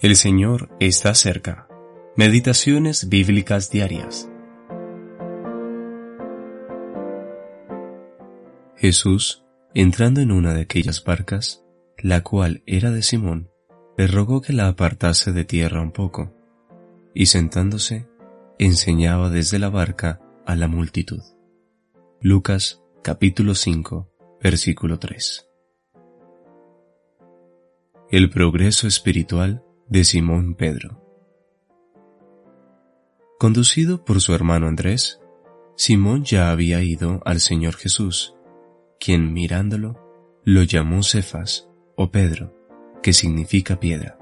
El Señor está cerca. Meditaciones bíblicas diarias. Jesús, entrando en una de aquellas barcas, la cual era de Simón, le rogó que la apartase de tierra un poco, y sentándose, enseñaba desde la barca a la multitud. Lucas capítulo 5, versículo 3. El progreso espiritual de Simón Pedro. Conducido por su hermano Andrés, Simón ya había ido al Señor Jesús, quien mirándolo lo llamó Cefas o Pedro, que significa piedra.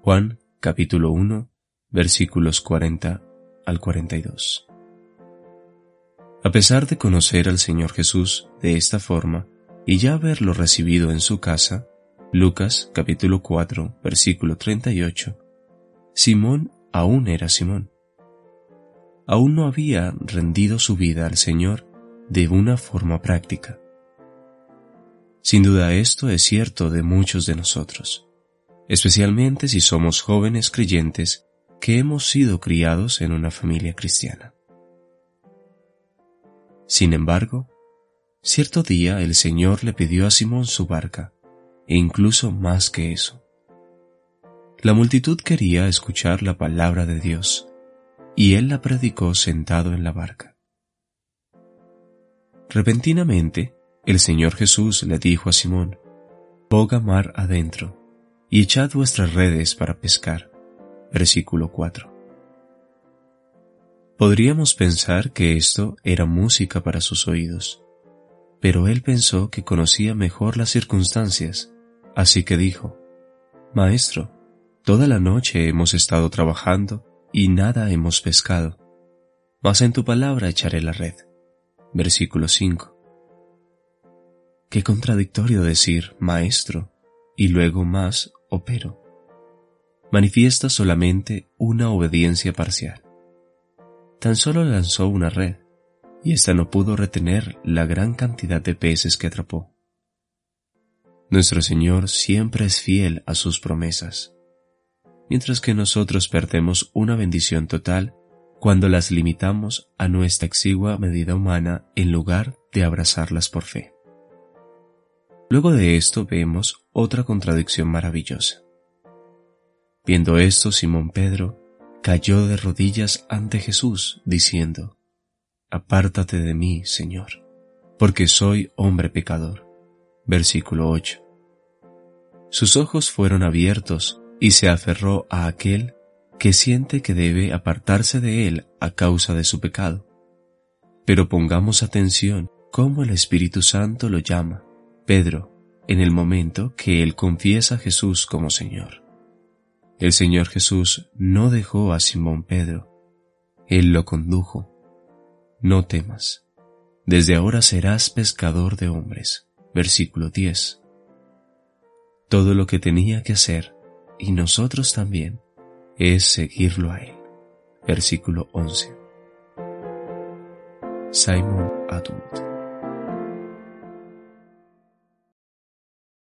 Juan capítulo 1 versículos 40 al 42. A pesar de conocer al Señor Jesús de esta forma y ya haberlo recibido en su casa, Lucas capítulo 4 versículo 38, Simón aún era Simón. Aún no había rendido su vida al Señor de una forma práctica. Sin duda esto es cierto de muchos de nosotros, especialmente si somos jóvenes creyentes que hemos sido criados en una familia cristiana. Sin embargo, cierto día el Señor le pidió a Simón su barca, e incluso más que eso. La multitud quería escuchar la palabra de Dios, y él la predicó sentado en la barca. Repentinamente, el Señor Jesús le dijo a Simón, Boga mar adentro, y echad vuestras redes para pescar. Versículo 4. Podríamos pensar que esto era música para sus oídos, pero él pensó que conocía mejor las circunstancias Así que dijo, Maestro, toda la noche hemos estado trabajando y nada hemos pescado, mas en tu palabra echaré la red. Versículo 5. Qué contradictorio decir Maestro y luego más o pero. Manifiesta solamente una obediencia parcial. Tan solo lanzó una red, y ésta no pudo retener la gran cantidad de peces que atrapó. Nuestro Señor siempre es fiel a sus promesas, mientras que nosotros perdemos una bendición total cuando las limitamos a nuestra exigua medida humana en lugar de abrazarlas por fe. Luego de esto vemos otra contradicción maravillosa. Viendo esto, Simón Pedro cayó de rodillas ante Jesús, diciendo, Apártate de mí, Señor, porque soy hombre pecador. Versículo 8. Sus ojos fueron abiertos y se aferró a aquel que siente que debe apartarse de él a causa de su pecado. Pero pongamos atención cómo el Espíritu Santo lo llama, Pedro, en el momento que él confiesa a Jesús como Señor. El Señor Jesús no dejó a Simón Pedro, él lo condujo. No temas, desde ahora serás pescador de hombres versículo 10. Todo lo que tenía que hacer, y nosotros también, es seguirlo a Él. Versículo 11. Simon Adult